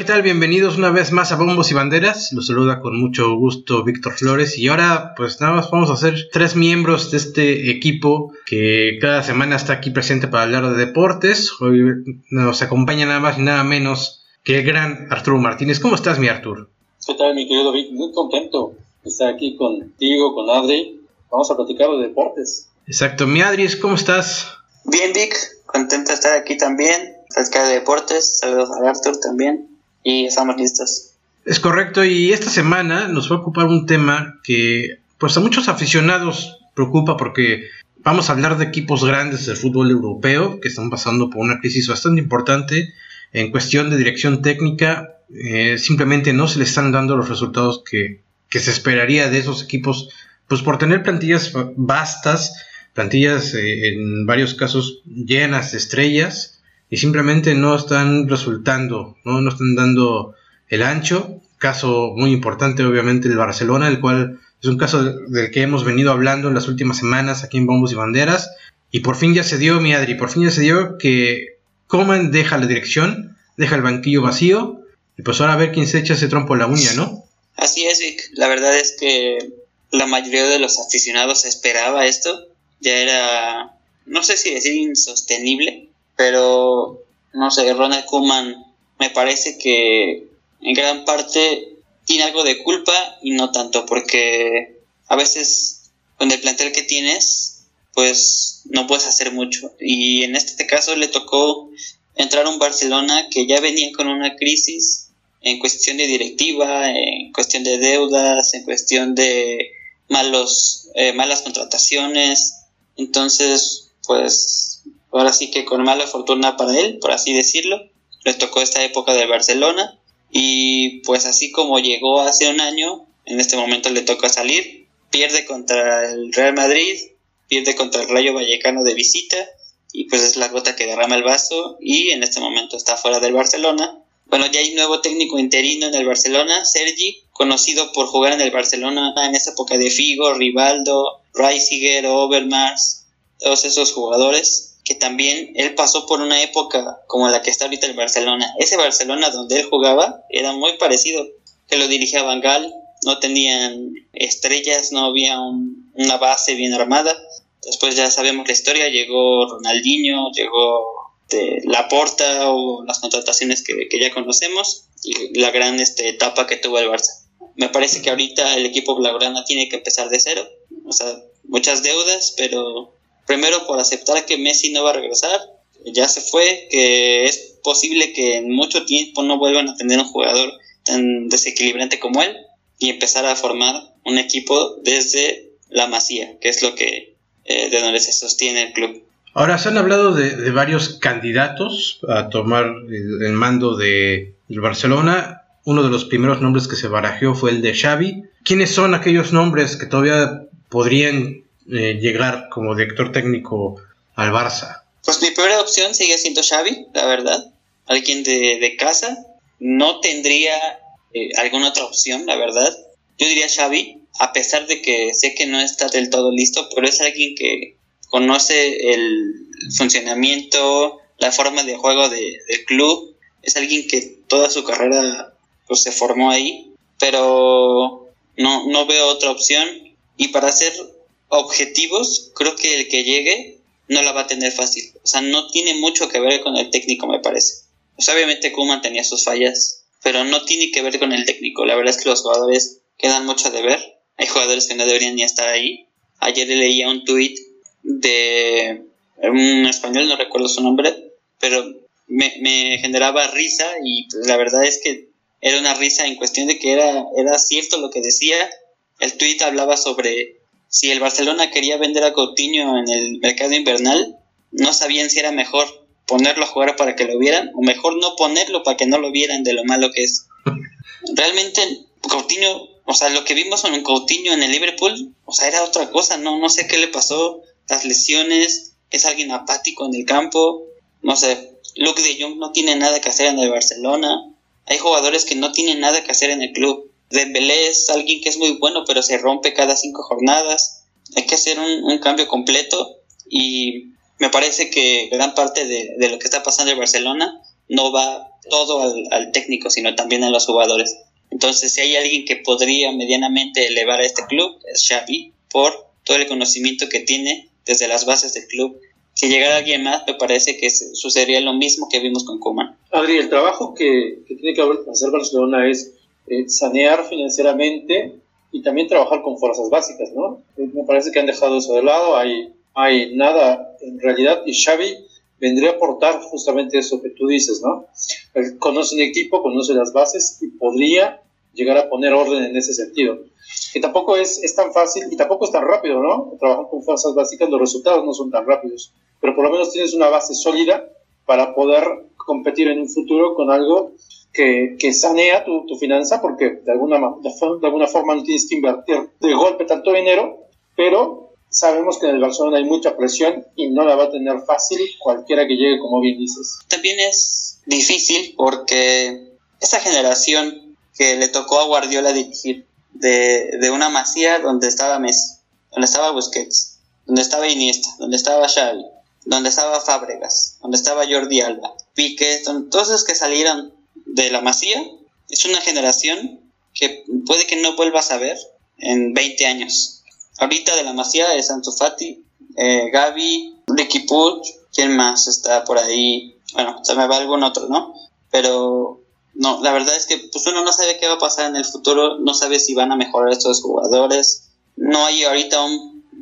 ¿qué tal? Bienvenidos una vez más a Bombos y Banderas. Los saluda con mucho gusto Víctor Flores. Y ahora, pues nada más vamos a ser tres miembros de este equipo que cada semana está aquí presente para hablar de deportes. Hoy nos acompaña nada más y nada menos que el gran Arturo Martínez. ¿Cómo estás, mi Arturo? ¿Qué tal, mi querido Vic? Muy contento de estar aquí contigo, con Adri. Vamos a platicar de deportes. Exacto. Mi Adri, ¿cómo estás? Bien, Vic. Contento de estar aquí también platicar de deportes. Saludos a Arthur también. Y estamos listos. Es correcto. Y esta semana nos va a ocupar un tema que, pues, a muchos aficionados preocupa porque vamos a hablar de equipos grandes del fútbol europeo que están pasando por una crisis bastante importante en cuestión de dirección técnica. Eh, simplemente no se le están dando los resultados que, que se esperaría de esos equipos, pues por tener plantillas vastas, plantillas eh, en varios casos llenas de estrellas y simplemente no están resultando, no, no están dando el ancho. Caso muy importante, obviamente, el Barcelona, el cual es un caso del que hemos venido hablando en las últimas semanas aquí en Bombos y Banderas. Y por fin ya se dio, mi Adri, por fin ya se dio que Coman deja la dirección, deja el banquillo vacío. Y pues ahora a ver quién se echa ese trompo en la uña, ¿no? Así es, Vic. La verdad es que la mayoría de los aficionados esperaba esto. Ya era, no sé si decir insostenible, pero no sé, Ronald Koeman me parece que en gran parte tiene algo de culpa y no tanto, porque a veces con el plantel que tienes, pues no puedes hacer mucho. Y en este caso le tocó entrar a un Barcelona que ya venía con una crisis en cuestión de directiva, en cuestión de deudas, en cuestión de malos, eh, malas contrataciones. Entonces, pues ahora sí que con mala fortuna para él, por así decirlo, le tocó esta época del Barcelona y pues así como llegó hace un año, en este momento le toca salir, pierde contra el Real Madrid, pierde contra el Rayo Vallecano de visita y pues es la gota que derrama el vaso y en este momento está fuera del Barcelona. Bueno, ya hay nuevo técnico interino en el Barcelona, Sergi, conocido por jugar en el Barcelona en esa época de Figo, Rivaldo, Reisiger, Overmars, todos esos jugadores que también él pasó por una época como la que está ahorita el Barcelona. Ese Barcelona donde él jugaba era muy parecido, que lo dirigía Van Gaal, no tenían estrellas, no había una base bien armada. Después ya sabemos la historia, llegó Ronaldinho, llegó de Laporta o las contrataciones que, que, ya conocemos y la gran este, etapa que tuvo el Barça. Me parece que ahorita el equipo blaugrana tiene que empezar de cero, o sea, muchas deudas, pero Primero por aceptar que Messi no va a regresar, ya se fue, que es posible que en mucho tiempo no vuelvan a tener un jugador tan desequilibrante como él y empezar a formar un equipo desde la masía, que es lo que eh, de donde se sostiene el club. Ahora se han hablado de, varios candidatos a tomar el, mando de el Barcelona. Uno de los primeros nombres que se barajeó fue el de Xavi. ¿Quiénes son aquellos nombres que todavía podrían eh, llegar como director técnico al Barça? Pues mi primera opción sigue siendo Xavi, la verdad. Alguien de, casa. No tendría eh, alguna otra opción, la verdad. Yo diría Xavi, a pesar de que sé que no está del todo listo, pero es alguien que conoce el funcionamiento, la forma de juego del club. Es alguien que toda su carrera pues, se formó ahí, pero no, no veo otra opción. Y para hacer objetivos, creo que el que llegue no la va a tener fácil. O sea, no tiene mucho que ver con el técnico, me parece. Pues obviamente Kuman tenía sus fallas, pero no tiene que ver con el técnico. La verdad es que los jugadores quedan mucho de ver. Hay jugadores que no deberían ni estar ahí. Ayer leía un tuit de un español, no recuerdo su nombre, pero me, generaba risa y pues, la verdad es que era una risa en cuestión de que era, era cierto lo que decía. El tuit hablaba sobre si el Barcelona quería vender a Coutinho en el mercado invernal, no sabían si era mejor ponerlo a jugar para que lo vieran o mejor no ponerlo para que no lo vieran de lo malo que es. Realmente Coutinho, o sea, lo que vimos con Coutinho en el Liverpool, o sea, era otra cosa, no no sé qué le pasó, las lesiones, es alguien apático en el campo, no sé, Luke de Jong no tiene nada que hacer en el Barcelona. Hay jugadores que no tienen nada que hacer en el club. Dembélé es alguien que es muy bueno, pero se rompe cada cinco jornadas. Hay que hacer un, cambio completo y me parece que gran parte de, lo que está pasando en Barcelona no va todo al, técnico, sino también a los jugadores. Entonces, si hay alguien que podría medianamente elevar a este club, es Xavi, por todo el conocimiento que tiene desde las bases del club. Si llegara alguien más, me parece que sucedería lo mismo que vimos con Coman. Adri, el trabajo que, tiene que hacer Barcelona es eh, sanear financieramente y también trabajar con fuerzas básicas, ¿no? Eh, me parece que han dejado eso de lado, hay, hay nada en realidad y Xavi vendría a aportar justamente eso que tú dices, ¿no? Conoce el equipo, conoce las bases y podría llegar a poner orden en ese sentido. Que tampoco es, es tan fácil y tampoco es tan rápido, ¿no? Trabajar con fuerzas básicas, los resultados no son tan rápidos, pero por lo menos tienes una base sólida para poder competir en un futuro con algo que, que sanea tu, tu, finanza, porque de alguna, de alguna forma no tienes que invertir de golpe tanto dinero, pero sabemos que en el Barcelona hay mucha presión y no la va a tener fácil cualquiera que llegue, como bien dices. También es difícil porque esa generación que le tocó a Guardiola dirigir de, de una masía donde estaba Messi, donde estaba Busquets, donde estaba Iniesta, donde estaba Xavi, donde estaba Fábregas, donde estaba Jordi Alba, Piqué, todos esos que salieron de la masía, es una generación que puede que no vuelvas a ver en 20 años Ahorita de la Masía es Ansu Fati, eh, Gaby, Ricky Puig, ¿quién más está por ahí? Bueno, se me va algún otro, ¿no? Pero no, la verdad es que pues uno no sabe qué va a pasar en el futuro, no sabe si van a mejorar estos jugadores. No hay ahorita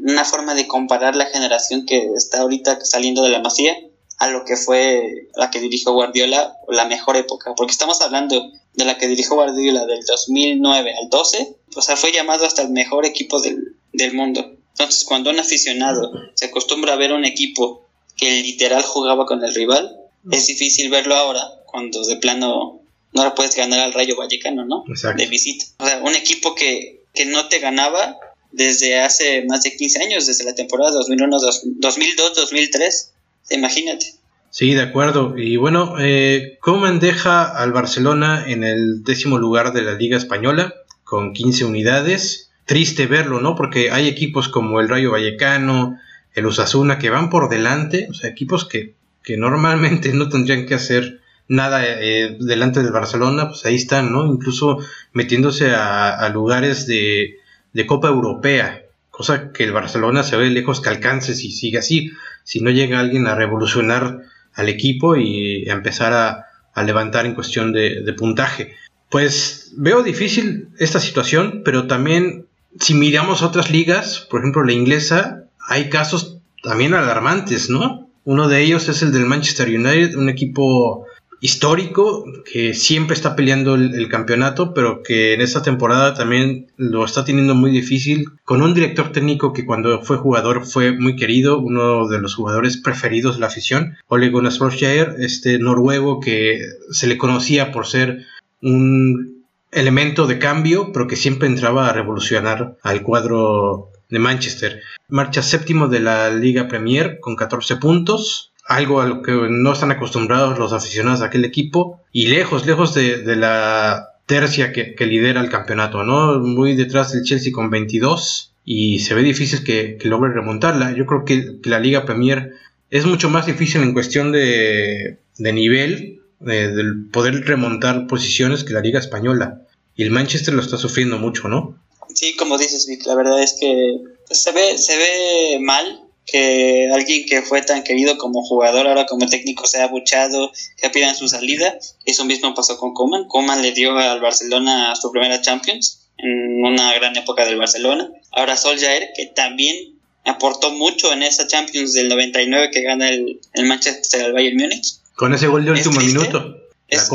una forma de comparar la generación que está ahorita saliendo de la Masía a lo que fue la que dirigió Guardiola o la mejor época, porque estamos hablando de la que dirigió Guardiola del 2009 al 12, o sea, fue llamado hasta el mejor equipo del, del mundo. Entonces, cuando un aficionado se acostumbra a ver un equipo que literal jugaba con el rival, es difícil verlo ahora cuando de plano no le puedes ganar al Rayo Vallecano, ¿no? De visita. O sea, un equipo que, que no te ganaba desde hace más de 15 años, desde la temporada 2001, 2002, 2003. Imagínate. Sí, de acuerdo. Y bueno, eh, Coman deja al Barcelona en el décimo lugar de la Liga Española con 15 unidades triste verlo, ¿no? Porque hay equipos como el Rayo Vallecano, el Osasuna, que van por delante, o sea, equipos que, que normalmente no tendrían que hacer nada eh, delante del Barcelona, pues ahí están, ¿no? Incluso metiéndose a, lugares de, de, Copa Europea, cosa que el Barcelona se ve lejos que alcance si sigue así, si no llega alguien a revolucionar al equipo y a empezar a, levantar en cuestión de, de puntaje. Pues veo difícil esta situación, pero también si miramos otras ligas, por ejemplo la inglesa, hay casos también alarmantes, ¿no? Uno de ellos es el del Manchester United, un equipo histórico que siempre está peleando el, campeonato, pero que en esta temporada también lo está teniendo muy difícil, con un director técnico que cuando fue jugador fue muy querido, uno de los jugadores preferidos de la afición, Ole Gunnar Solskjaer, este noruego que se le conocía por ser un elemento de cambio, pero que siempre entraba a revolucionar al cuadro de Manchester. Marcha séptimo de la Liga Premier con 14 puntos, algo a lo que no están acostumbrados los aficionados a aquel equipo, y lejos, lejos de, la tercia que, lidera el campeonato, ¿no? Muy detrás del Chelsea con 22, y se ve difícil que, logre remontarla. Yo creo que, la Liga Premier es mucho más difícil en cuestión de, de nivel del poder remontar posiciones que la Liga Española. Y el Manchester lo está sufriendo mucho, ¿no? Sí, como dices, la verdad es que se ve, se ve mal que alguien que fue tan querido como jugador, ahora como técnico, sea abuchado, que pidan su salida. Eso mismo pasó con Coman. Coman le dio al Barcelona su primera Champions en una gran época del Barcelona. Ahora Solskjaer, que también aportó mucho en esa Champions del 99 que gana el, el Manchester al Bayern Múnich. Con ese gol de último minuto. Es,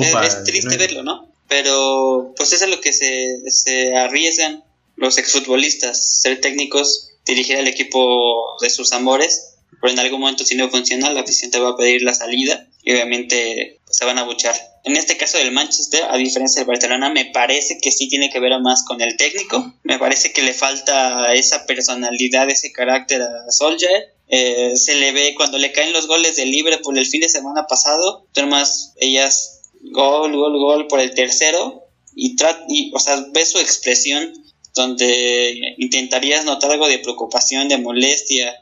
triste verlo, ¿no? Pero pues eso es lo que se, se arriesgan los exfutbolistas, ser técnicos, dirigir al equipo de sus amores, pero en algún momento si no funciona, la afición te va a pedir la salida y obviamente pues, se van a buchar. En este caso del Manchester, a diferencia del Barcelona, me parece que sí tiene que ver más con el técnico. Me parece que le falta esa personalidad, ese carácter a Solskjaer eh, se le ve cuando le caen los goles de Liverpool el fin de semana pasado, más ellas gol, gol, gol por el tercero y, y o sea, ves su expresión donde intentarías notar algo de preocupación, de molestia,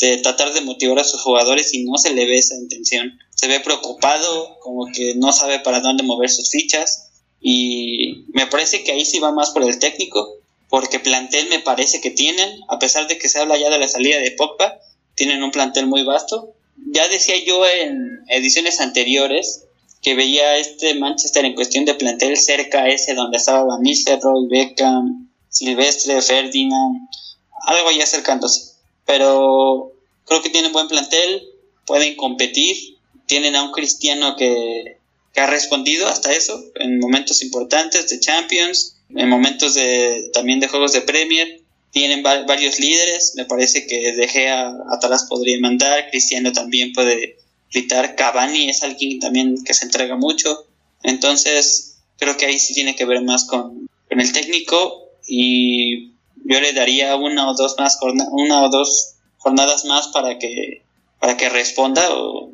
de tratar de motivar a sus jugadores y no se le ve esa intención. Se ve preocupado, como que no sabe para dónde mover sus fichas y me parece que ahí sí va más por el técnico, porque plantel me parece que tienen, a pesar de que se habla ya de la salida de Pogba, tienen un plantel muy vasto. Ya decía yo en ediciones anteriores que veía este Manchester en cuestión de plantel cerca a ese donde estaba Van Nistelrooy, Beckham, Silvestre, Ferdinand, algo ya acercándose. Pero creo que tienen buen plantel, pueden competir, tienen a un cristiano que, ha respondido hasta eso en momentos importantes de Champions, en momentos de, también de juegos de Premier. Tienen varios líderes, me parece que De Gea podría mandar, Cristiano también puede gritar, Cavani es alguien también que se entrega mucho. Entonces, creo que ahí sí tiene que ver más con, con el técnico y yo le daría una o dos más una o dos jornadas más para que para que responda o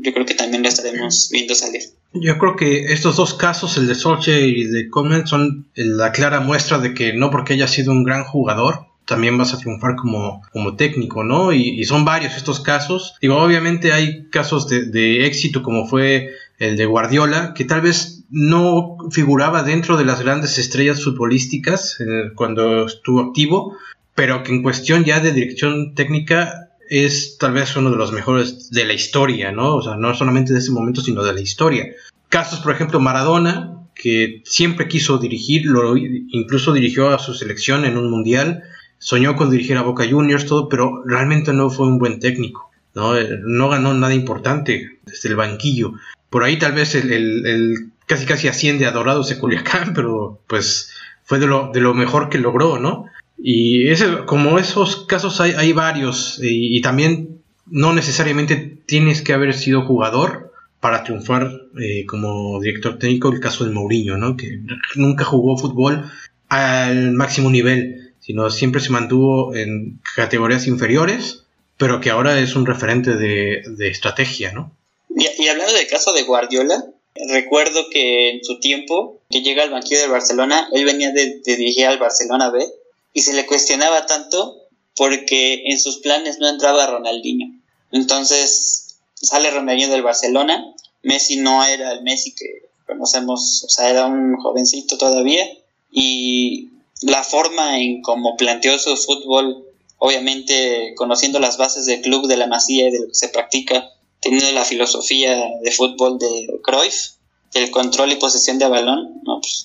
yo creo que también lo estaremos viendo salir. Yo creo que estos dos casos, el de Solche y el de Coleman, son la clara muestra de que no porque haya sido un gran jugador, también vas a triunfar como, como técnico, ¿no? Y, son varios estos casos. Digo, obviamente hay casos de, de, éxito como fue el de Guardiola, que tal vez no figuraba dentro de las grandes estrellas futbolísticas eh, cuando estuvo activo, pero que en cuestión ya de dirección técnica es tal vez uno de los mejores de la historia, ¿no? O sea, no solamente de ese momento, sino de la historia. Casos, por ejemplo, Maradona, que siempre quiso dirigir, lo, incluso dirigió a su selección en un mundial, soñó con dirigir a Boca Juniors, todo, pero realmente no fue un buen técnico, ¿no? No ganó nada importante desde el banquillo. Por ahí tal vez el, casi casi asciende a Dorados de Culiacán, pero pues fue de lo, de lo mejor que logró, ¿no? Y ese, como esos casos hay, hay varios y, también no necesariamente tienes que haber sido jugador para triunfar eh, como director técnico, el caso de Mourinho, ¿no? que nunca jugó fútbol al máximo nivel, sino siempre se mantuvo en categorías inferiores, pero que ahora es un referente de, estrategia. ¿no? Y, hablando del caso de Guardiola, recuerdo que en su tiempo que llega al banquillo de Barcelona, él venía de, de dirigir al Barcelona B y se le cuestionaba tanto porque en sus planes no entraba Ronaldinho. Entonces sale Ronaldinho del Barcelona, Messi no era el Messi que conocemos, o sea, era un jovencito todavía y la forma en cómo planteó su fútbol, obviamente conociendo las bases del club de la Masía y de lo que se practica, teniendo la filosofía de fútbol de Cruyff, del control y posesión de balón, no, pues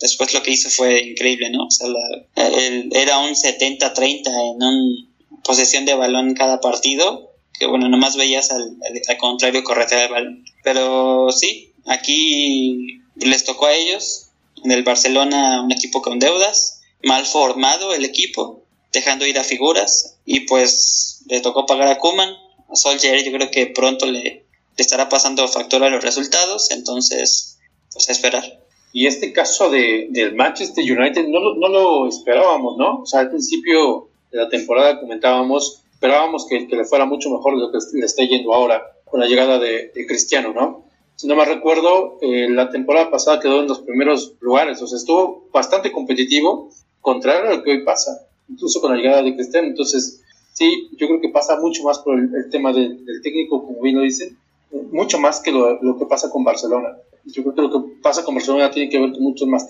después lo que hizo fue increíble, ¿no? O sea, era un 70-30 en un posesión de balón cada partido, que bueno, nomás veías al, al, contrario corretear el balón. Pero sí, aquí les tocó a ellos, en el Barcelona un equipo con deudas, mal formado el equipo, dejando ir a figuras, y pues le tocó pagar a Kuman, a Solskjaer yo creo que pronto le, le estará pasando factura a los resultados, entonces, pues a esperar. Y este caso de, del Manchester United no, no lo esperábamos, ¿no? O sea, al principio de la temporada comentábamos, esperábamos que, que le fuera mucho mejor de lo que le está yendo ahora con la llegada de, de Cristiano, ¿no? Si no me recuerdo, eh, la temporada pasada quedó en los primeros lugares, o sea, estuvo bastante competitivo, contrario a lo que hoy pasa, incluso con la llegada de Cristiano. Entonces, sí, yo creo que pasa mucho más por el, tema del técnico, como bien lo dicen, mucho más que lo, que pasa con Barcelona. Yo creo que lo que pasa con Barcelona tiene que ver con muchos más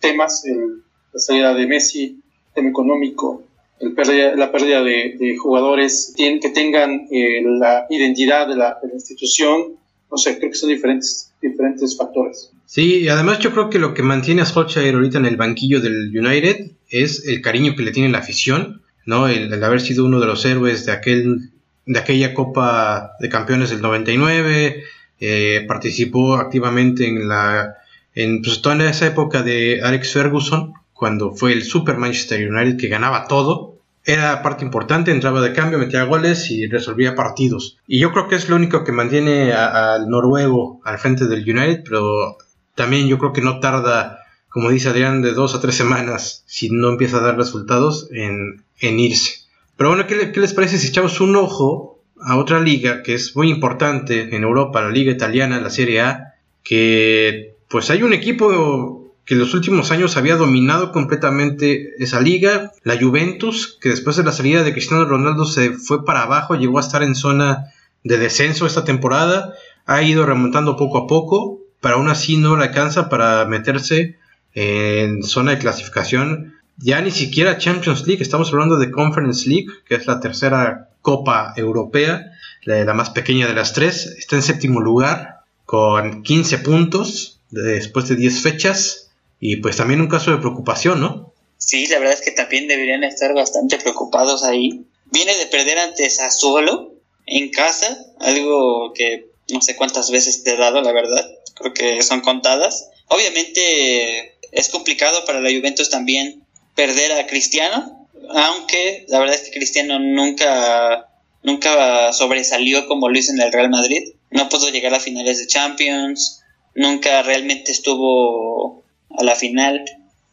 temas, el, la salida de Messi, tema económico, el pérdida, la pérdida de, jugadores que tengan eh, la identidad de la, institución. No sé, creo que son diferentes, diferentes factores. Sí, y además yo creo que lo que mantiene a Solskjaer ahorita en el banquillo del United es el cariño que le tiene la afición, ¿no? El, haber sido uno de los héroes de aquel de aquella Copa de Campeones del 99, eh, participó activamente en la en pues, toda esa época de Alex Ferguson, cuando fue el Super Manchester United que ganaba todo, era parte importante, entraba de cambio, metía goles y resolvía partidos. Y yo creo que es lo único que mantiene al noruego al frente del United, pero también yo creo que no tarda, como dice Adrián, de dos a tres semanas, si no empieza a dar resultados, en, en irse. Pero bueno, ¿qué, les parece si echamos un ojo a otra liga que es muy importante en Europa, la liga italiana, la Serie A, que pues hay un equipo que en los últimos años había dominado completamente esa liga. La Juventus, que después de la salida de Cristiano Ronaldo se fue para abajo, llegó a estar en zona de descenso esta temporada. Ha ido remontando poco a poco, pero aún así no le alcanza para meterse en zona de clasificación. Ya ni siquiera Champions League, estamos hablando de Conference League, que es la tercera copa europea, la, más pequeña de las tres. Está en séptimo lugar con 15 puntos después de 10 fechas y pues también un caso de preocupación, ¿no? Sí, la verdad es que también deberían estar bastante preocupados ahí. Viene de perder ante Sassuolo en casa, algo que no sé cuántas veces te he dado, la verdad. Creo que son contadas. Obviamente es complicado para la Juventus también perder a Cristiano, aunque la verdad es que Cristiano nunca, nunca sobresalió como lo hizo en el Real Madrid. No pudo llegar a finales de Champions, nunca realmente estuvo a la final.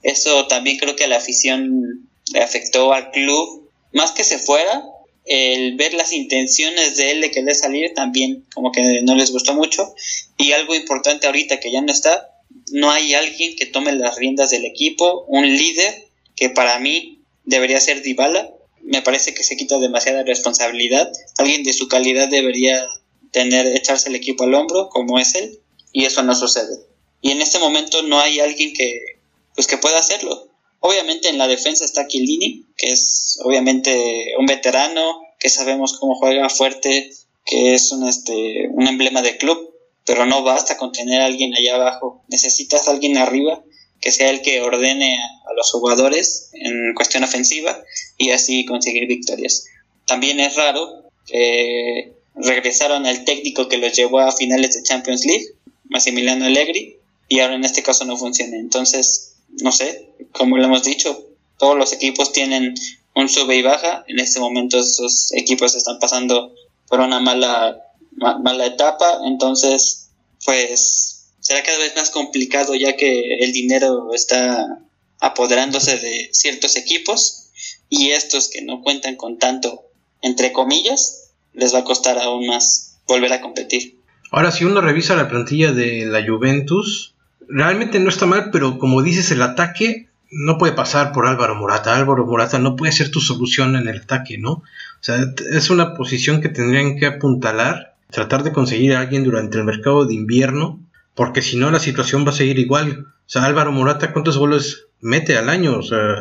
Eso también creo que a la afición le afectó al club. Más que se fuera, el ver las intenciones de él de querer salir también como que no les gustó mucho. Y algo importante ahorita que ya no está, no hay alguien que tome las riendas del equipo, un líder que para mí debería ser Dybala. Me parece que se quita demasiada responsabilidad. Alguien de su calidad debería tener echarse el equipo al hombro como es él y eso no sucede y en este momento no hay alguien que, pues que pueda hacerlo. Obviamente en la defensa está Chiellini, que es obviamente un veterano, que sabemos cómo juega fuerte, que es un, este, un emblema de club, pero no basta con tener a alguien allá abajo. Necesitas a alguien arriba que sea el que ordene a los jugadores en cuestión ofensiva y así conseguir victorias. También es raro que regresaron al técnico que los llevó a finales de Champions League, Massimiliano Allegri, y ahora en este caso no funciona. Entonces, no sé, como lo hemos dicho, todos los equipos tienen un sube y baja. En este momento esos equipos están pasando por una mala, mala etapa. Entonces, pues será cada vez más complicado ya que el dinero está apoderándose de ciertos equipos y estos que no cuentan con tanto, entre comillas, les va a costar aún más volver a competir. Ahora, si uno revisa la plantilla de la Juventus, realmente no está mal, pero como dices, el ataque no puede pasar por Álvaro Morata. Álvaro Morata no puede ser tu solución en el ataque, ¿no? O sea, es una posición que tendrían que apuntalar, tratar de conseguir a alguien durante el mercado de invierno, porque si no la situación va a seguir igual. O sea, Álvaro Morata, ¿cuántos goles mete al año? O sea,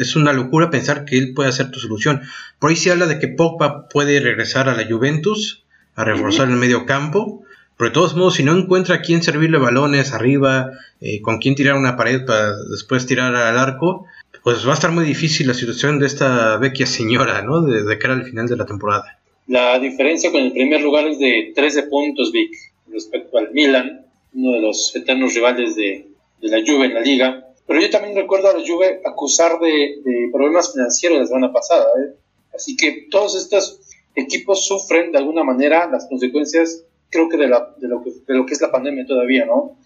es una locura pensar que él puede ser tu solución. Por ahí se habla de que Pogba puede regresar a la Juventus, a reforzar el medio campo, pero de todos modos, si no encuentra a quién servirle balones arriba, eh, con quién tirar una pared para después tirar al arco, pues va a estar muy difícil la situación de esta vecchia señora, ¿no? De, cara al final de la temporada. La diferencia con el primer lugar es de 13 puntos, Vic, respecto al Milan, uno de los eternos rivales de, de la Juve en la liga. Pero yo también recuerdo a la Juve acusar de, de problemas financieros la semana pasada. ¿eh? Así que todos estos equipos sufren de alguna manera las consecuencias creo que de, la, de, lo que de lo que es la pandemia todavía, ¿no?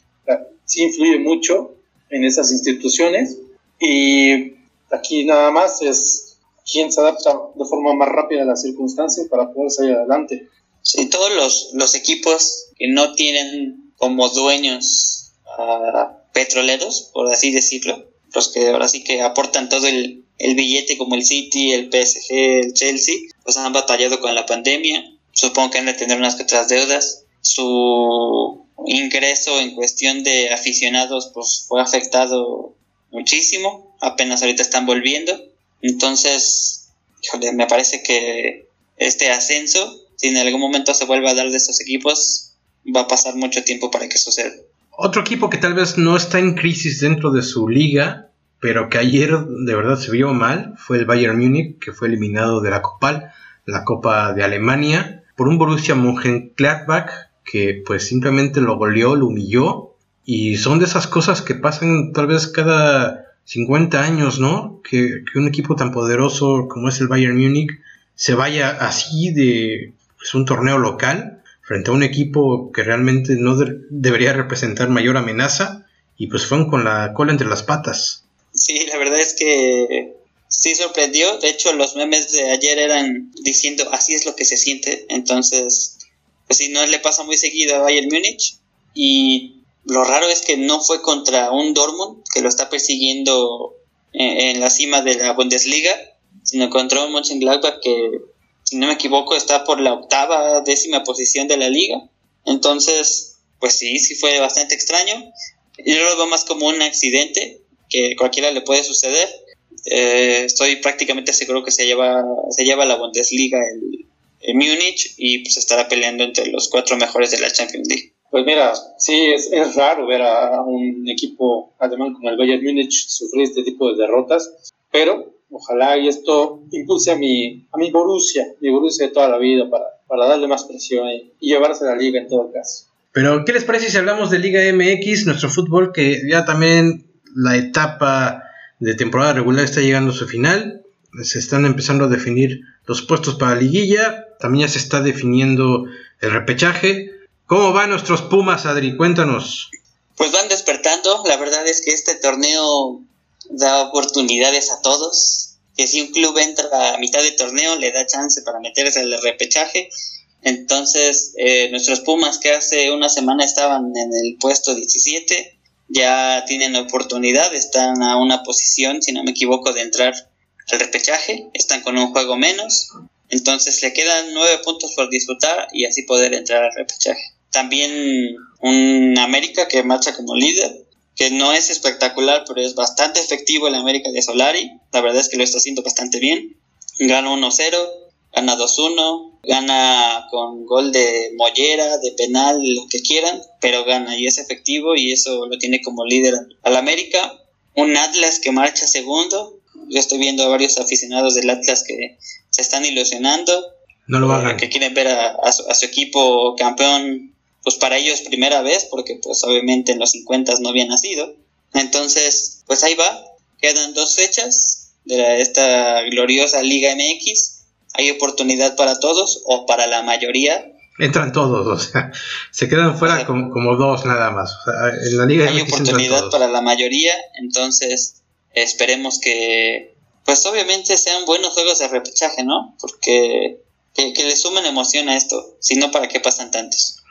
sí influye mucho en esas instituciones y aquí nada más es quién se adapta de forma más rápida a las circunstancias para poder salir adelante. Sí, todos los, los equipos que no tienen como dueños a petroleros, por así decirlo, los que ahora sí que aportan todo el, el billete como el City, el PSG, el Chelsea, pues han batallado con la pandemia supongo que han de tener unas que otras deudas. Su ingreso en cuestión de aficionados pues fue afectado muchísimo, apenas ahorita están volviendo. Entonces, híjole, me parece que este ascenso, si en algún momento se vuelve a dar de estos equipos, va a pasar mucho tiempo para que suceda. Otro equipo que tal vez no está en crisis dentro de su liga, pero que ayer de verdad se vio mal, fue el Bayern Múnich, que fue eliminado de la Copal, la Copa de Alemania por un Borussia Mönchengladbach que pues simplemente lo goleó, lo humilló y son de esas cosas que pasan tal vez cada 50 años, ¿no? Que, un equipo tan poderoso como es el Bayern Múnich se vaya así de pues, un torneo local frente a un equipo que realmente no debería representar mayor amenaza y pues fueron con la cola entre las patas. Sí, la verdad es que sí sorprendió. De hecho, los memes de ayer eran diciendo así es lo que se siente. Entonces, pues si no le pasa muy seguido a Bayern Múnich. Y lo raro es que no fue contra un Dortmund que lo está persiguiendo en, la cima de la Bundesliga, sino contra un Mönchengladbach que, si no me equivoco, está por la octava, décima posición de la liga. Entonces, pues sí, sí fue bastante extraño. Yo lo veo más como un accidente que cualquiera le puede suceder. Eh, estoy prácticamente seguro que se lleva, se lleva la Bundesliga el, el Múnich y pues estará peleando entre los cuatro mejores de la Champions League. Pues mira, sí, es, es raro ver a un equipo alemán como el Bayern Múnich sufrir este tipo de derrotas, pero ojalá y esto impulse a mi, a mi Borussia, mi Borussia de toda la vida para, para darle más presión y, llevarse a la liga en todo caso. Pero, ¿qué les parece si hablamos de Liga MX, nuestro fútbol, que ya también la etapa de temporada regular está llegando a su final? Se están empezando a definir los puestos para la liguilla, también ya se está definiendo el repechaje. ¿Cómo van nuestros Pumas, Adri? Cuéntanos. Pues van despertando. La verdad es que este torneo da oportunidades a todos. Que si un club entra a mitad de torneo, le da chance para meterse al repechaje. Entonces, eh, nuestros Pumas, que hace una semana estaban en el puesto 17, ya tienen oportunidad. Están a una posición, si no me equivoco, de entrar al repechaje. Están con un juego menos. Entonces le quedan nueve puntos por disfrutar y así poder entrar al repechaje. También un América que marcha como líder, que no es espectacular, pero es bastante efectivo el América de Solari. La verdad es que lo está haciendo bastante bien. Gana 1-0, gana 2-1, gana con gol de Mollera, de penal, lo que quieran, pero gana y es efectivo y eso lo tiene como líder al América. Un Atlas que marcha segundo. Yo estoy viendo a varios aficionados del Atlas que se están ilusionando. No lo hagan. Que quieren ver a su equipo campeón pues para ellos primera vez, porque pues obviamente en los 50 no había nacido. Entonces, pues ahí va, quedan dos fechas de esta gloriosa Liga MX. Hay oportunidad para todos o para la mayoría. Entran todos, o sea, se quedan fuera como, dos nada más. en la Liga hay oportunidad para la mayoría, entonces esperemos que, pues obviamente sean buenos juegos de repechaje, ¿no? Porque que, que le sumen emoción a esto, si no, ¿para qué pasan tantos?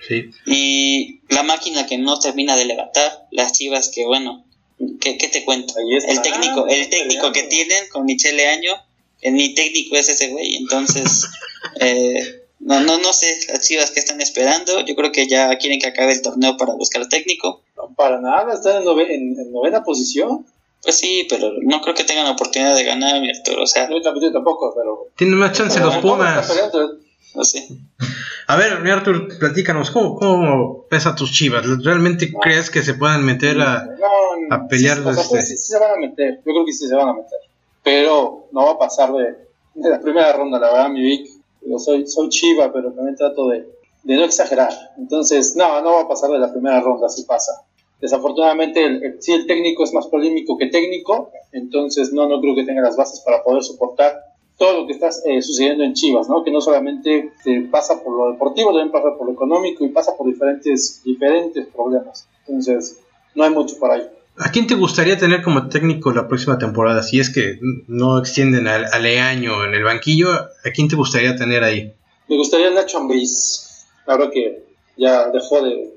Y la máquina que no termina de levantar, las chivas que, bueno, ¿qué, te cuento? El técnico, el técnico que tienen con Michele Año, ni técnico es ese güey, entonces, eh, no, no, no sé, las chivas que están esperando, yo creo que ya quieren que acabe el torneo para buscar técnico. No, para nada, están en, novena posición. Pues sí, pero no creo que tengan la oportunidad de ganar, mi Arturo. O sea, yo tampoco, pero. Tienen más chance los Pumas. No sé. A ver, Artur, platícanos, ¿cómo, cómo pesa tus chivas? ¿Realmente crees que se puedan meter a, a pelear? Sí, este? sí, se van a meter, yo creo que sí se van a meter. Pero no va a pasar de, de la primera ronda, la verdad, mi Vic. Yo soy, soy chiva, pero también trato de, de, no exagerar. Entonces, no, no va a pasar de la primera ronda, así pasa. Desafortunadamente, el, si el técnico es más polémico que técnico, entonces no, no creo que tenga las bases para poder soportar todo lo que está eh, sucediendo en Chivas, ¿no? Que no solamente pasa por lo deportivo, también pasa por lo económico y pasa por diferentes, diferentes problemas. Entonces, no hay mucho para ahí. ¿A quién te gustaría tener como técnico la próxima temporada? Si es que no extienden al, al Leaño en el banquillo, ¿a quién te gustaría tener ahí? Me gustaría Nacho Ambriz, ahora que ya dejó de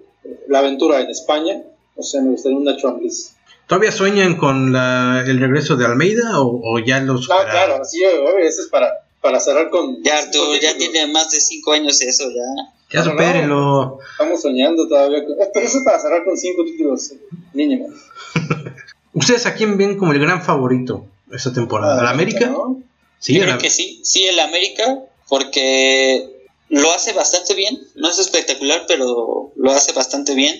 la aventura en España, o sea, me gustaría un Nacho Ambriz. ¿Todavía sueñan con la, el regreso de Almeida o, ya los... No, claro, sí, eso es para, para cerrar con... Ya, Arturo, ya tiene más de cinco años eso, ya. Ya supérenlo. estamos soñando todavía. Pero eso es para cerrar con cinco títulos mínimos. ¿Ustedes a quién ven como el gran favorito esta temporada? ¿Al América? Sí, Yo creo que sí, sí, el América, porque lo hace bastante bien. No es espectacular, pero lo hace bastante bien.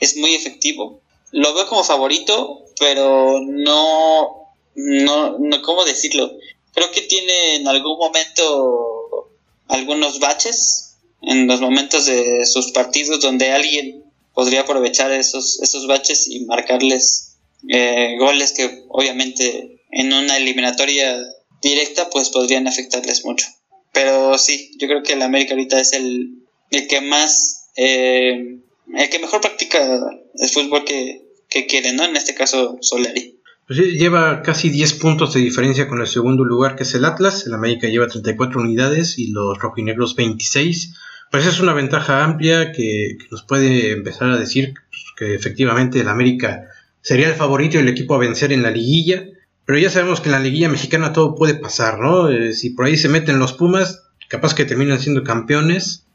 Es muy efectivo lo veo como favorito, pero no, no, no, ¿cómo decirlo? Creo que tiene en algún momento algunos baches, en los momentos de sus partidos donde alguien podría aprovechar esos, esos baches y marcarles eh, goles que obviamente en una eliminatoria directa pues podrían afectarles mucho. Pero sí, yo creo que el América ahorita es el, el que más, eh, el que mejor practica el fútbol que, que quieren, ¿no? En este caso, Solari. Pues lleva casi 10 puntos de diferencia con el segundo lugar que es el Atlas. El América lleva 34 unidades y los rojinegros 26. Pues es una ventaja amplia que, nos puede empezar a decir que efectivamente el América sería el favorito y el equipo a vencer en la liguilla. Pero ya sabemos que en la liguilla mexicana todo puede pasar, ¿no? Eh, si por ahí se meten los Pumas, capaz que terminan siendo campeones.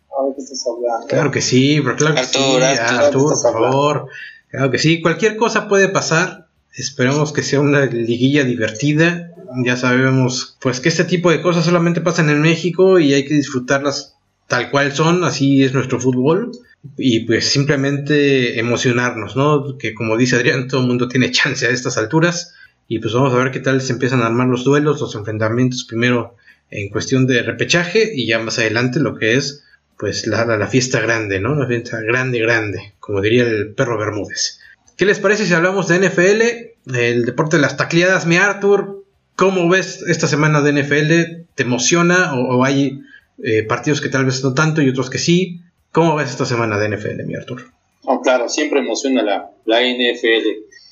Claro que sí, pero claro que sí. Arturo, por favor. Claro que sí, cualquier cosa puede pasar. Esperemos que sea una liguilla divertida. Ya sabemos, pues que este tipo de cosas solamente pasan en México y hay que disfrutarlas tal cual son. Así es nuestro fútbol. Y pues simplemente emocionarnos, ¿no? Que como dice Adrián, todo el mundo tiene chance a estas alturas. Y pues vamos a ver qué tal se empiezan a armar los duelos, los enfrentamientos primero en cuestión de repechaje y ya más adelante lo que es pues la, la, fiesta grande, ¿no? La fiesta grande, grande, como diría el perro Bermúdez. ¿Qué les parece si hablamos de NFL? El deporte de las tacleadas, mi Arthur. ¿Cómo ves esta semana de NFL? ¿Te emociona o, hay eh, partidos que tal vez no tanto y otros que sí? ¿Cómo ves esta semana de NFL, mi Arthur? Claro, siempre emociona la, la NFL.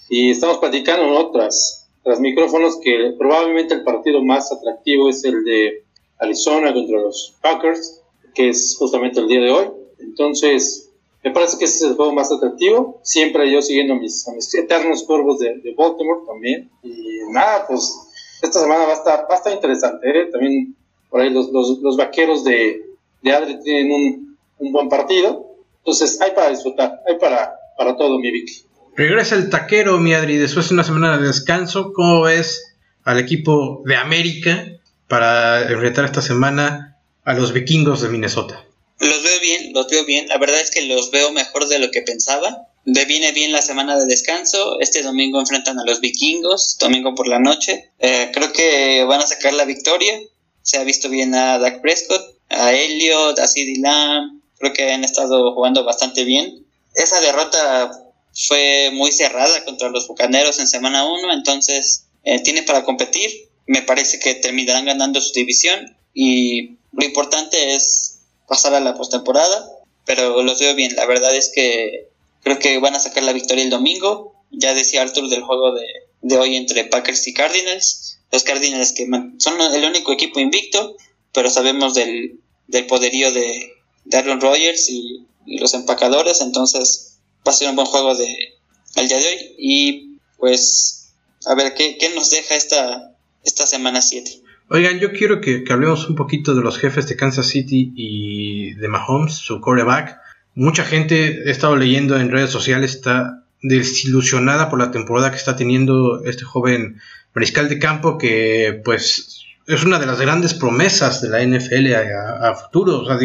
Y estamos platicando en otras, tras micrófonos que probablemente el partido más atractivo es el de Arizona contra los Packers, que es justamente el día de hoy. Entonces, me parece que ese es el juego más atractivo. Siempre yo siguiendo mis, eternos cuervos de, Baltimore también. Y nada, pues esta semana va a estar, va a estar interesante. ¿eh? También por ahí los, los, los vaqueros de, de Adri tienen un, un, buen partido. Entonces, hay para disfrutar, hay para, para todo, mi Vicky. Regresa el taquero, mi Adri, después de una semana de descanso. ¿Cómo ves al equipo de América para enfrentar esta semana a los vikingos de Minnesota? Los veo bien, los veo bien. La verdad es que los veo mejor de lo que pensaba. Me viene bien la semana de descanso. Este domingo enfrentan a los vikingos, domingo por la noche. Eh, creo que van a sacar la victoria. Se ha visto bien a Dak Prescott, a Elliot, a CeeDee Lamb. Creo que han estado jugando bastante bien. Esa derrota fue muy cerrada contra los Bucaneros en semana 1, entonces eh, tiene para competir. Me parece que terminarán ganando su división y lo importante es pasar a la postemporada, pero los veo bien. La verdad es que creo que van a sacar la victoria el domingo. Ya decía Arthur del juego de, de hoy entre Packers y Cardinals. Los Cardinals que son el único equipo invicto, pero sabemos del, del poderío de, de Aaron Rodgers y, los empacadores, entonces va a ser un buen juego de el día de hoy y pues a ver qué, qué nos deja esta, esta semana 7. Oigan, yo quiero que, que, hablemos un poquito de los jefes de Kansas City y de Mahomes, su quarterback. Mucha gente he estado leyendo en redes sociales está desilusionada por la temporada que está teniendo este joven mariscal de campo que pues es una de las grandes promesas de la NFL a, a futuro, o sea,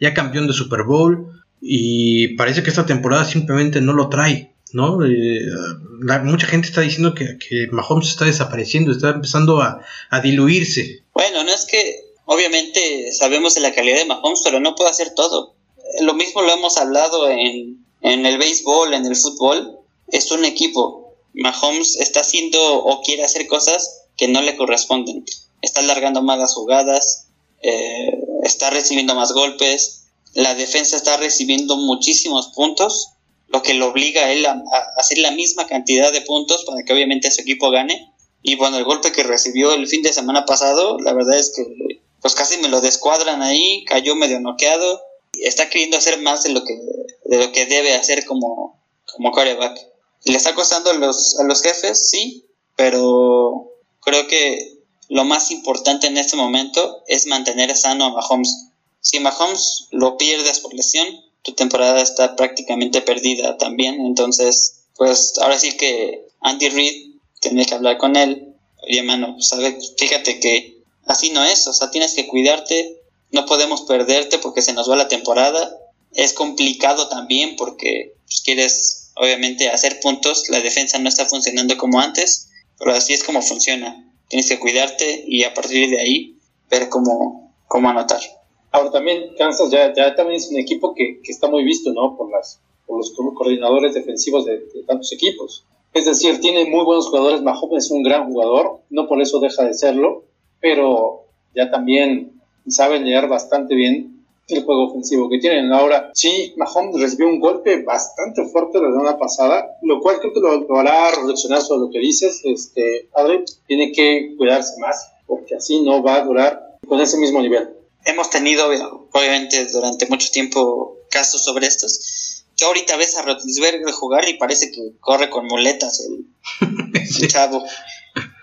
ya campeón de Super Bowl, y parece que esta temporada simplemente no lo trae, ¿no? Eh, mucha gente está diciendo que, que, Mahomes está desapareciendo, está empezando a, a, diluirse. Bueno, no es que obviamente sabemos de la calidad de Mahomes, pero no puede hacer todo. Lo mismo lo hemos hablado en, en el béisbol, en el fútbol. Es un equipo. Mahomes está haciendo o quiere hacer cosas que no le corresponden. Está alargando más las jugadas, eh, está recibiendo más golpes, la defensa está recibiendo muchísimos puntos, lo que lo obliga a él a, hacer la misma cantidad de puntos para que obviamente su equipo gane. Y bueno, el golpe que recibió el fin de semana pasado, la verdad es que pues casi me lo descuadran ahí, cayó medio noqueado, está queriendo hacer más de lo que, de lo que debe hacer como, como quarterback. Le está costando a los, a los jefes, sí, pero creo que lo más importante en este momento es mantener sano a Mahomes si Mahomes lo pierdes por lesión, tu temporada está prácticamente perdida también. Entonces, pues ahora sí que Andy Reid tiene que hablar con él. Oye, mano, pues, fíjate que así no es, o sea, tienes que cuidarte, no podemos perderte porque se nos va la temporada. Es complicado también porque pues, quieres, obviamente, hacer puntos, la defensa no está funcionando como antes, pero así es como funciona. Tienes que cuidarte y a partir de ahí ver cómo, cómo anotar. Ahora también Kansas ya, ya también es un equipo que, que está muy visto, ¿no? Por, las, por los coordinadores defensivos de, tantos equipos. Es decir, tiene muy buenos jugadores. Mahomes es un gran jugador, no por eso deja de serlo, pero ya también saben leer bastante bien el juego ofensivo que tienen. Ahora, sí, Mahomes recibió un golpe bastante fuerte la semana pasada, lo cual creo que lo, lo hará reflexionar sobre lo que dices. Este, Adri, tiene que cuidarse más, porque así no va a durar con ese mismo nivel hemos tenido, obviamente, durante mucho tiempo casos sobre estos, yo ahorita ves a Rotlisberger jugar y parece que corre con muletas el, chavo.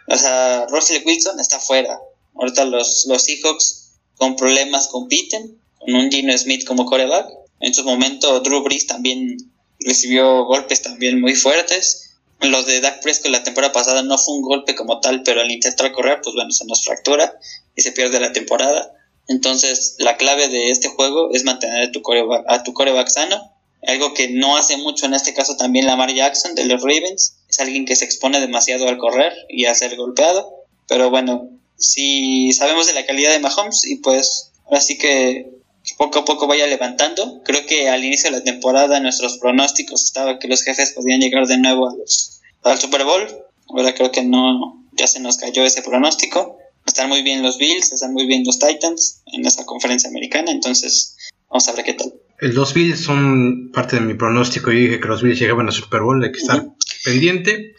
O sea, Russell Wilson está fuera. Ahorita los, los Seahawks con problemas compiten, con un Gino Smith como coreback. En su momento Drew Brees también recibió golpes también muy fuertes. Los de Dak Prescott la temporada pasada no fue un golpe como tal, pero al intentar correr, pues bueno, se nos fractura y se pierde la temporada. Entonces, la clave de este juego es mantener a tu coreback, a tu coreback sano algo que no hace mucho en este caso también Lamar Jackson de los Ravens. Es alguien que se expone demasiado al correr y a ser golpeado. Pero bueno, si sabemos de la calidad de Mahomes y pues así que poco a poco vaya levantando. Creo que al inicio de la temporada nuestros pronósticos estaba que los jefes podían llegar de nuevo a los, al Super Bowl. Ahora creo que no, ya se nos cayó ese pronóstico. Están muy bien los Bills, están muy bien los Titans en esa conferencia americana, entonces vamos a ver qué tal. Los Bills son parte de mi pronóstico. Yo dije que los Bills llegaban a Super Bowl, hay que estar pendiente.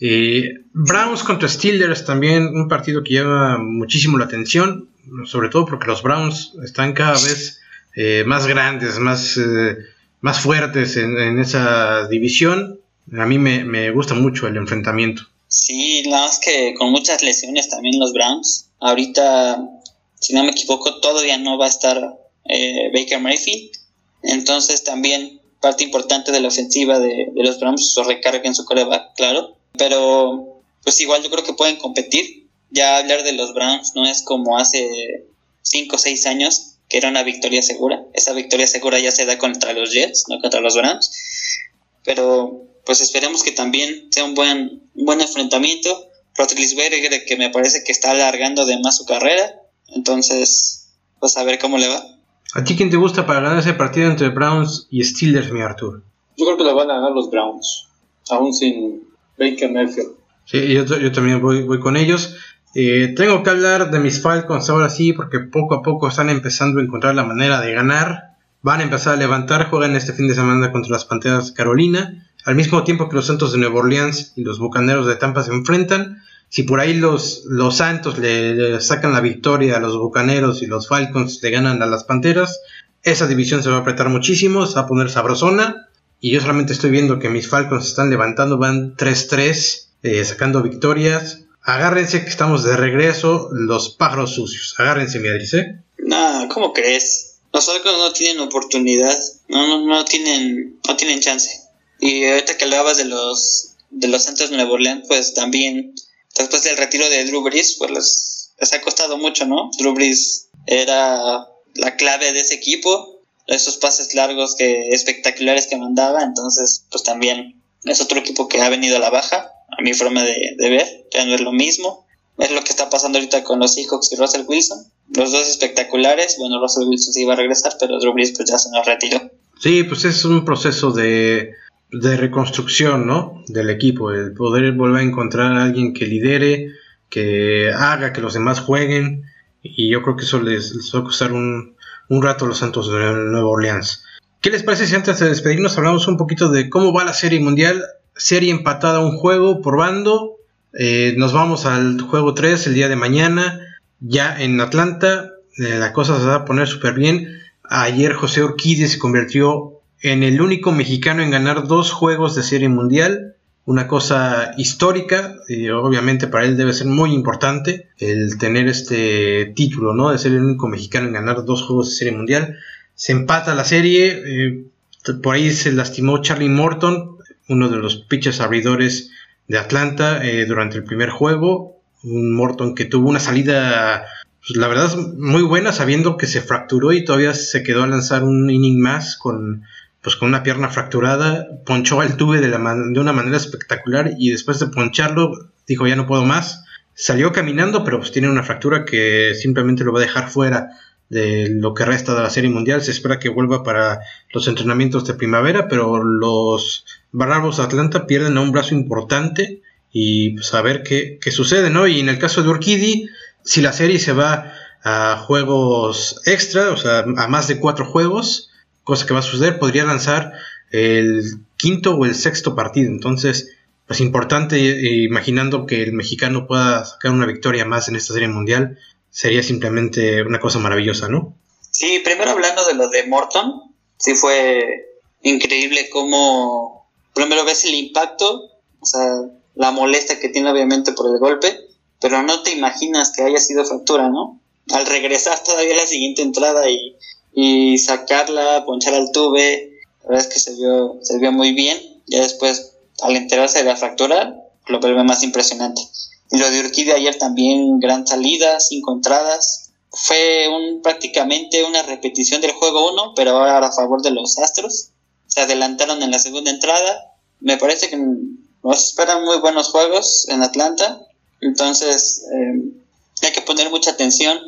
Eh, Browns contra Steelers también, un partido que lleva muchísimo la atención, sobre todo porque los Browns están cada vez eh, más grandes, más, eh, más fuertes en, esa división. A mí me, gusta mucho el enfrentamiento. Sí, nada más que con muchas lesiones también los Browns. Ahorita, si no me equivoco, todavía no va a estar Baker Mayfield entonces también parte importante de la ofensiva de, los Browns su recarga en su coreback, claro. Pero pues igual yo creo que pueden competir. Ya hablar de los Browns no es como hace 5 o 6 años, que era una victoria segura. Esa victoria segura ya se da contra los Jets, no contra los Browns. Pero pues esperemos que también sea un buen, un buen enfrentamiento. Rotlisberger, que me parece que está alargando de más su carrera. Entonces, pues a ver cómo le va. ¿A ti quién te gusta para ganar ese partido entre Browns y Steelers, mi Arthur? Yo creo que lo van a ganar los Browns, aún sin Baker Mayfield. Sí, yo, también voy, voy con ellos. Eh, tengo que hablar de mis Falcons ahora sí, porque poco a poco están empezando a encontrar la manera de ganar. Van a empezar a levantar, juegan este fin de semana contra las Panteras Carolina, al mismo tiempo que los Santos de Nueva Orleans y los Bucaneros de Tampa se enfrentan. Si por ahí los, los Santos le, sacan la victoria a los Bucaneros y los Falcons le ganan a las Panteras, esa división se va a apretar muchísimo, se va a poner sabrosona. Y yo solamente estoy viendo que mis Falcons están levantando, van 3-3, eh, sacando victorias. Agárrense que estamos de regreso, los pájaros sucios. Agárrense, mi Adris, ¿eh? No, ¿cómo crees? Los Falcons no tienen oportunidad, no, no, no, tienen, no tienen chance. Y ahorita que hablabas de los, de los Santos de Nueva Orleans, pues también después del retiro de Drew Brees, pues les, ha costado mucho, ¿no? Drew Brees era la clave de ese equipo, esos pases largos que espectaculares que mandaba, entonces pues también es otro equipo que ha venido a la baja, a mi forma de, ver, ya no es lo mismo. Es lo que está pasando ahorita con los Seahawks y Russell Wilson. Los dos espectaculares. Bueno, Russell Wilson sí iba a regresar, pero Drew Brees pues ya se nos retiró. Sí, pues es un proceso de de reconstrucción, ¿no? Del equipo, el poder volver a encontrar a alguien que lidere, que haga que los demás jueguen. Y yo creo que eso les, va a costar un, rato a los Santos de Nueva Orleans. ¿Qué les parece si antes de despedirnos hablamos un poquito de cómo va la serie mundial? Serie empatada un juego por bando. Eh, nos vamos al juego 3 el día de mañana. Ya en Atlanta. Eh, la cosa se va a poner súper bien. Ayer José Orquídez se convirtió en el único mexicano en ganar dos juegos de serie mundial. Una cosa histórica, y obviamente para él debe ser muy importante el tener este título, ¿no? De ser el único mexicano en ganar dos juegos de serie mundial. Se empata la serie, eh, por ahí se lastimó Charlie Morton, uno de los pitchers abridores de Atlanta eh, durante el primer juego. Un Morton que tuvo una salida, pues, la verdad, muy buena, sabiendo que se fracturó y todavía se quedó a lanzar un inning más con pues con una pierna fracturada, ponchó al tube de, la de una manera espectacular y después de poncharlo dijo ya no puedo más. Salió caminando, pero pues tiene una fractura que simplemente lo va a dejar fuera de lo que resta de la Serie Mundial. Se espera que vuelva para los entrenamientos de primavera, pero los Bravos Atlanta pierden a un brazo importante y pues a ver qué, qué sucede, ¿no? Y en el caso de Urquidi, si la serie se va a juegos extra, o sea, a más de cuatro juegos, cosa que va a suceder, podría lanzar el quinto o el sexto partido. Entonces, pues importante, eh, imaginando que el mexicano pueda sacar una victoria más en esta serie mundial, sería simplemente una cosa maravillosa, ¿no? Sí, primero hablando de lo de Morton, sí fue increíble cómo primero ves el impacto, o sea, la molestia que tiene obviamente por el golpe, pero no te imaginas que haya sido fractura, ¿no? Al regresar todavía la siguiente entrada y, y sacarla, ponchar al tube, la verdad es que se vio, se vio muy bien. Ya después, al enterarse de la fractura, lo vuelve más impresionante. Y lo de Urquide ayer también, gran salida, cinco. Fue un, prácticamente una repetición del juego 1, pero ahora a favor de los Astros. Se adelantaron en la segunda entrada. Me parece que nos esperan muy buenos juegos en Atlanta. Entonces, eh, hay que poner mucha atención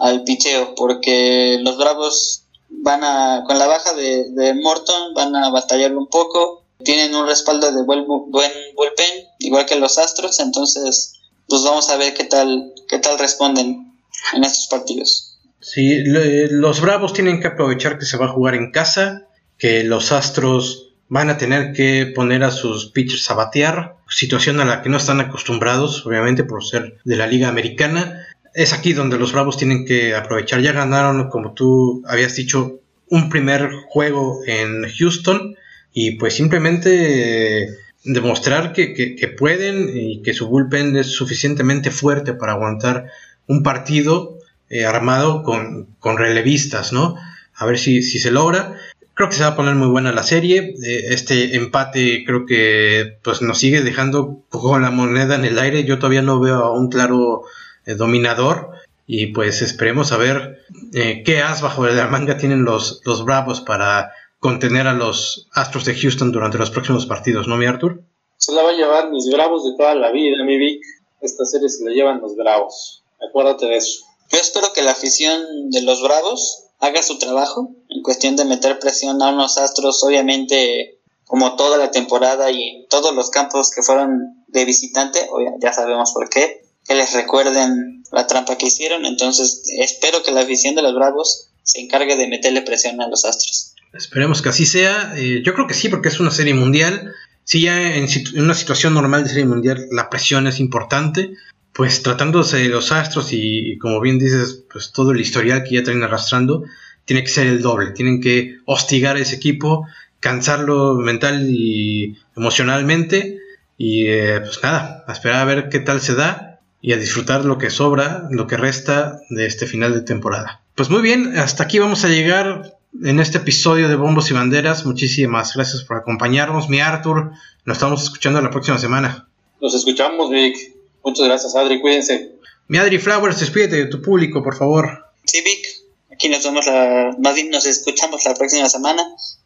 al picheo, porque los Bravos van a, con la baja de, de Morton, van a batallar un poco. Tienen un respaldo de buen, buen bullpen, igual que los Astros, entonces pues vamos a ver qué tal, qué tal responden en estos partidos. Sí, los Bravos tienen que aprovechar que se va a jugar en casa, que los Astros van a tener que poner a sus pitchers a batear, situación a la que no están acostumbrados, obviamente por ser de la Liga Americana. Es aquí donde los Bravos tienen que aprovechar. Ya ganaron, como tú habías dicho, un primer juego en Houston y pues simplemente demostrar que, pueden y que su bullpen es suficientemente fuerte para aguantar un partido eh, armado con, con, relevistas, ¿no? A ver si, se logra. Creo que se va a poner muy buena la serie. Eh, este empate creo que pues nos sigue dejando con la moneda en el aire. Yo todavía no veo a un claro eh, dominador. Y pues esperemos a ver qué as bajo la manga tienen los, los Bravos para contener a los Astros de Houston durante los próximos partidos, ¿no, mi Arthur? Se la va a llevar mis Bravos de toda la vida, mi Vic. Esta serie se la llevan los Bravos. Acuérdate de eso. Yo espero que la afición de los Bravos haga su trabajo en cuestión de meter presión a unos Astros, obviamente como toda la temporada y todos los campos que fueron de visitante, ya sabemos por qué, que les recuerden la trampa que hicieron, entonces espero que la afición de los Bravos se encargue de meterle presión a los Astros. Esperemos que así sea. Eh, yo creo que sí, porque es una serie mundial. Si ya en, una situación normal de serie mundial la presión es importante, pues tratándose de los astros y, como bien dices, pues todo el historial que ya traen arrastrando, tiene que ser el doble. Tienen que hostigar a ese equipo, cansarlo mental y emocionalmente. Y eh, pues nada, a esperar a ver qué tal se da y a disfrutar lo que sobra, lo que resta de este final de temporada. Pues muy bien, hasta aquí vamos a llegar en este episodio de Bombos y Banderas. Muchísimas gracias por acompañarnos, mi Arthur. Nos estamos escuchando la próxima semana. Nos escuchamos, Vic. Muchas gracias, Adri. Cuídense. Mi Adri Flowers, despídete de tu público, por favor. Sí, Vic. Aquí nos vemos la, más bien nos escuchamos la próxima semana.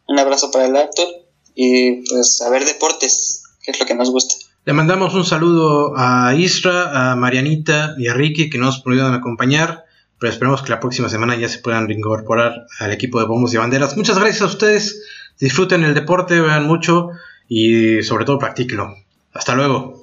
Un abrazo para el Arthur y pues a ver deportes, que es lo que nos gusta. Le mandamos un saludo a Isra, a Marianita y a Ricky que nos pudieron acompañar pero esperemos que la próxima semana ya se puedan reincorporar al equipo de bombos y banderas. Muchas gracias a ustedes, disfruten el deporte, vean mucho y sobre todo practíquenlo. Hasta luego.